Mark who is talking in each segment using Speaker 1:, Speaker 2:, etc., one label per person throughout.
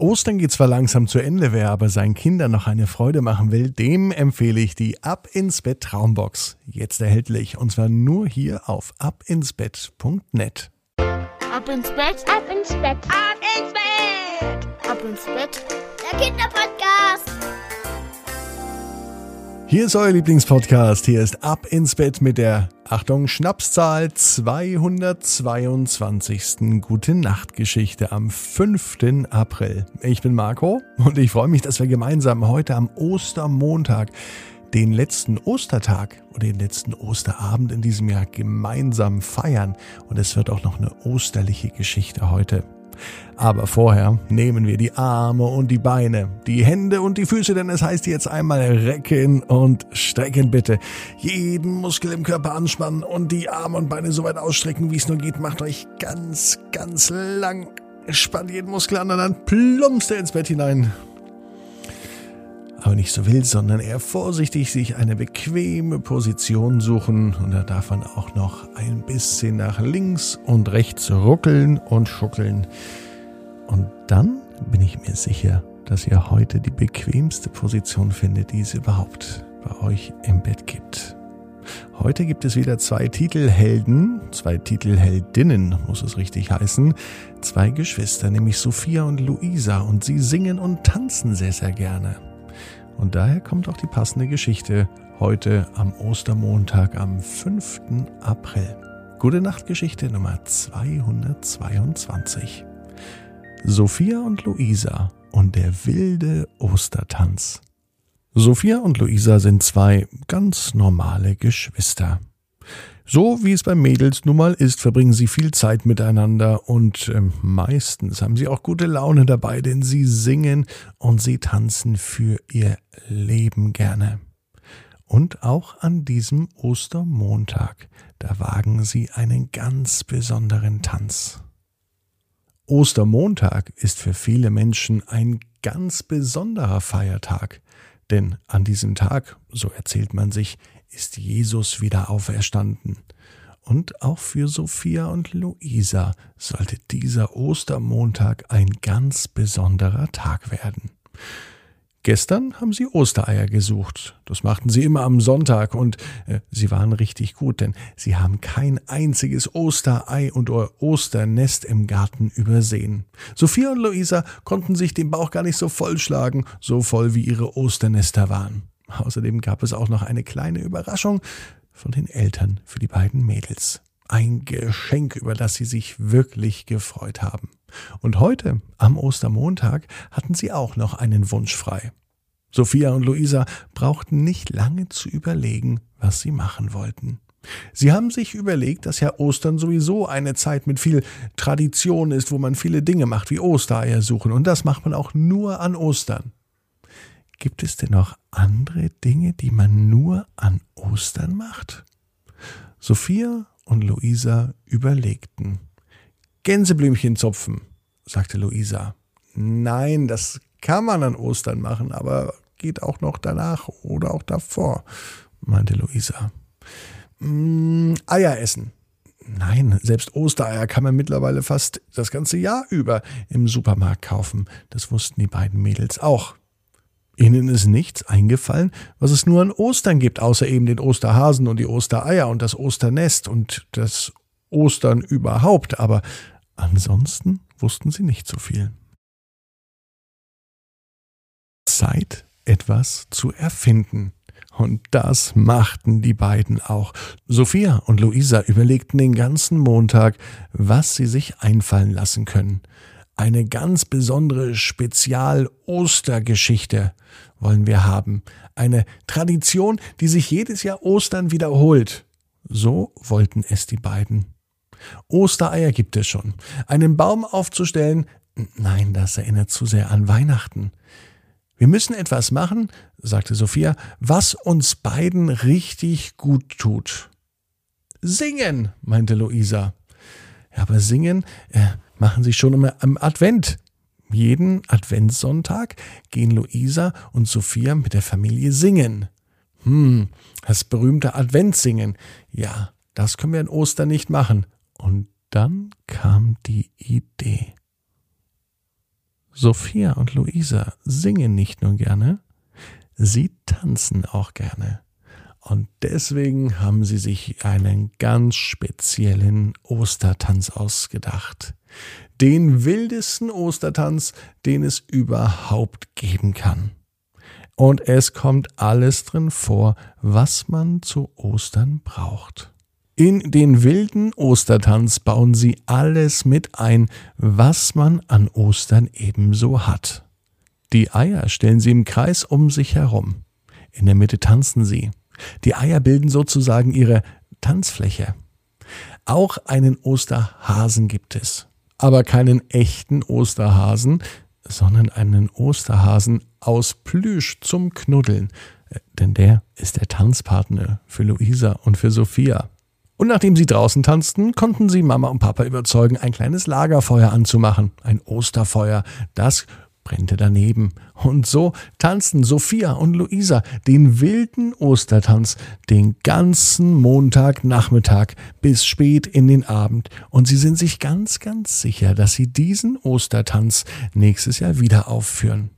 Speaker 1: Ostern geht zwar langsam zu Ende, wer aber seinen Kindern noch eine Freude machen will, dem empfehle ich die Ab ins Bett Traumbox. Jetzt erhältlich und zwar nur hier auf abinsbett.net.
Speaker 2: Ab ins Bett, ab ins Bett, ab ins Bett, ab ins Bett. Der Kinderpodcast.
Speaker 1: Hier ist euer Lieblingspodcast. Hier ist Ab ins Bett mit der, Achtung, Schnapszahl 222. Gute Nacht Geschichte am 5. April. Ich bin Marco und ich freue mich, dass wir gemeinsam heute am Ostermontag den letzten Ostertag oder den letzten Osterabend in diesem Jahr gemeinsam feiern. Und es wird auch noch eine osterliche Geschichte heute. Aber vorher nehmen wir die Arme und die Beine, die Hände und die Füße, denn es heißt jetzt einmal recken und strecken bitte. Jeden Muskel im Körper anspannen und die Arme und Beine so weit ausstrecken, wie es nur geht. Macht euch ganz, ganz lang. Spannt jeden Muskel an und dann plumpst er ins Bett hinein. Nicht so wild, sondern eher vorsichtig sich eine bequeme Position suchen. Und da darf man auch noch ein bisschen nach links und rechts ruckeln und schuckeln. Und dann bin ich mir sicher, dass ihr heute die bequemste Position findet, die es überhaupt bei euch im Bett gibt. Heute gibt es wieder zwei Titelhelden, zwei Titelheldinnen, muss es richtig heißen, zwei Geschwister, nämlich Sophia und Luisa, und sie singen und tanzen sehr, sehr gerne. Und daher kommt auch die passende Geschichte heute am Ostermontag am 5. April. Gute Nachtgeschichte Nummer 222. Sophia und Luisa und der wilde Ostertanz. Sophia und Luisa sind zwei ganz normale Geschwister. So wie es bei Mädels nun mal ist, verbringen sie viel Zeit miteinander und äh, meistens haben sie auch gute Laune dabei, denn sie singen und sie tanzen für ihr Leben gerne. Und auch an diesem Ostermontag, da wagen sie einen ganz besonderen Tanz. Ostermontag ist für viele Menschen ein ganz besonderer Feiertag, denn an diesem Tag, so erzählt man sich, ist Jesus wieder auferstanden. Und auch für Sophia und Luisa sollte dieser Ostermontag ein ganz besonderer Tag werden. Gestern haben sie Ostereier gesucht. Das machten sie immer am Sonntag und äh, sie waren richtig gut, denn sie haben kein einziges Osterei und Osternest im Garten übersehen. Sophia und Luisa konnten sich den Bauch gar nicht so vollschlagen, so voll wie ihre Osternester waren. Außerdem gab es auch noch eine kleine Überraschung von den Eltern für die beiden Mädels. Ein Geschenk, über das sie sich wirklich gefreut haben. Und heute, am Ostermontag, hatten sie auch noch einen Wunsch frei. Sophia und Luisa brauchten nicht lange zu überlegen, was sie machen wollten. Sie haben sich überlegt, dass ja Ostern sowieso eine Zeit mit viel Tradition ist, wo man viele Dinge macht, wie Ostereier suchen. Und das macht man auch nur an Ostern. Gibt es denn noch andere Dinge, die man nur an Ostern macht? Sophia und Luisa überlegten. Gänseblümchen zupfen, sagte Luisa. Nein, das kann man an Ostern machen, aber geht auch noch danach oder auch davor, meinte Luisa. Mm, Eier essen. Nein, selbst Ostereier kann man mittlerweile fast das ganze Jahr über im Supermarkt kaufen. Das wussten die beiden Mädels auch. Ihnen ist nichts eingefallen, was es nur an Ostern gibt, außer eben den Osterhasen und die Ostereier und das Osternest und das Ostern überhaupt, aber ansonsten wussten sie nicht so viel. Zeit, etwas zu erfinden. Und das machten die beiden auch. Sophia und Luisa überlegten den ganzen Montag, was sie sich einfallen lassen können. Eine ganz besondere Spezial-Ostergeschichte wollen wir haben. Eine Tradition, die sich jedes Jahr Ostern wiederholt. So wollten es die beiden. Ostereier gibt es schon. Einen Baum aufzustellen, nein, das erinnert zu sehr an Weihnachten. Wir müssen etwas machen, sagte Sophia, was uns beiden richtig gut tut. Singen, meinte Luisa. Ja, aber singen, äh, machen sie schon immer am Advent. Jeden Adventssonntag gehen Luisa und Sophia mit der Familie singen. Hm, das berühmte Adventssingen. Ja, das können wir in Ostern nicht machen. Und dann kam die Idee. Sophia und Luisa singen nicht nur gerne, sie tanzen auch gerne. Und deswegen haben sie sich einen ganz speziellen Ostertanz ausgedacht. Den wildesten Ostertanz, den es überhaupt geben kann. Und es kommt alles drin vor, was man zu Ostern braucht. In den wilden Ostertanz bauen sie alles mit ein, was man an Ostern ebenso hat. Die Eier stellen sie im Kreis um sich herum. In der Mitte tanzen sie. Die Eier bilden sozusagen ihre Tanzfläche. Auch einen Osterhasen gibt es. Aber keinen echten Osterhasen, sondern einen Osterhasen aus Plüsch zum Knuddeln. Denn der ist der Tanzpartner für Luisa und für Sophia. Und nachdem sie draußen tanzten, konnten sie Mama und Papa überzeugen, ein kleines Lagerfeuer anzumachen. Ein Osterfeuer, das brennte daneben. Und so tanzten Sophia und Luisa den wilden Ostertanz den ganzen Montagnachmittag bis spät in den Abend. Und sie sind sich ganz, ganz sicher, dass sie diesen Ostertanz nächstes Jahr wieder aufführen.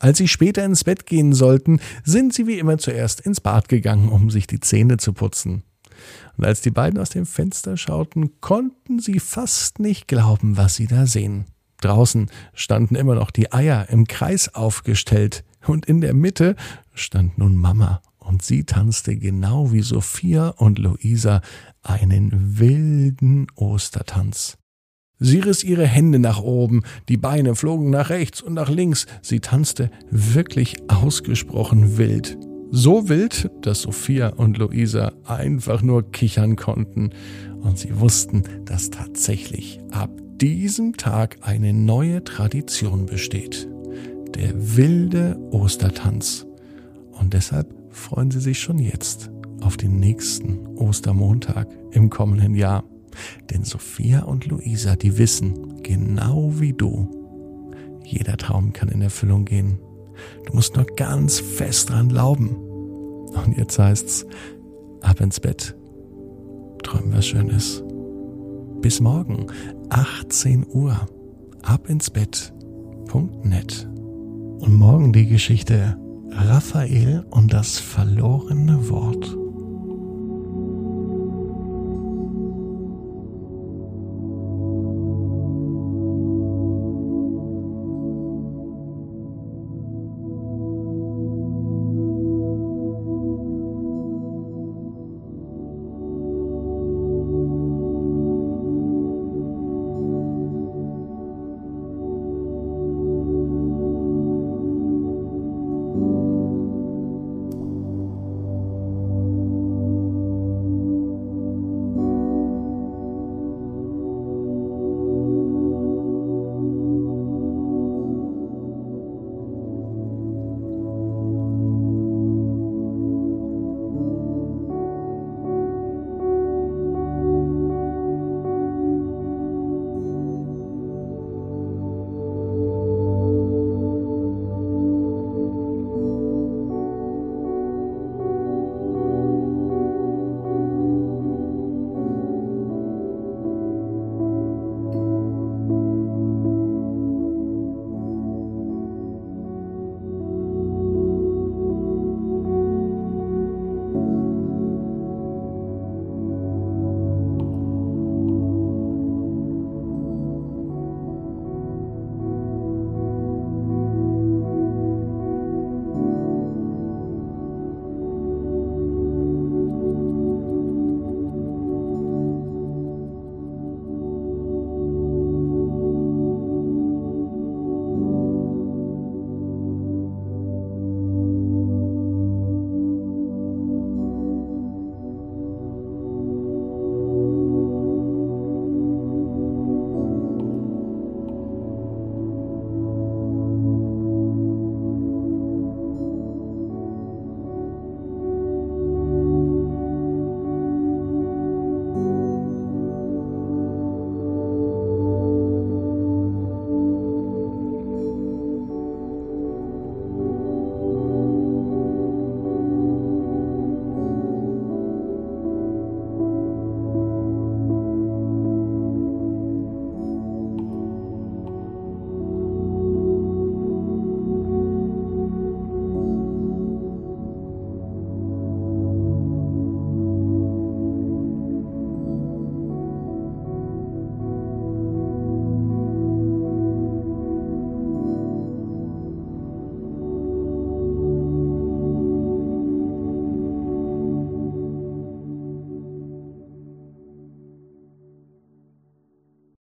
Speaker 1: Als sie später ins Bett gehen sollten, sind sie wie immer zuerst ins Bad gegangen, um sich die Zähne zu putzen. Und als die beiden aus dem Fenster schauten, konnten sie fast nicht glauben, was sie da sehen. Draußen standen immer noch die Eier im Kreis aufgestellt, und in der Mitte stand nun Mama, und sie tanzte genau wie Sophia und Luisa einen wilden Ostertanz. Sie riss ihre Hände nach oben, die Beine flogen nach rechts und nach links, sie tanzte wirklich ausgesprochen wild. So wild, dass Sophia und Luisa einfach nur kichern konnten und sie wussten, dass tatsächlich ab diesem Tag eine neue Tradition besteht. Der wilde Ostertanz. Und deshalb freuen sie sich schon jetzt auf den nächsten Ostermontag im kommenden Jahr. Denn Sophia und Luisa, die wissen, genau wie du, jeder Traum kann in Erfüllung gehen. Du musst nur ganz fest dran glauben. Und jetzt heißt's, ab ins Bett. Träum was Schönes. Bis morgen, 18 Uhr. Ab ins Bett.net. Und morgen die Geschichte Raphael und das verlorene Wort.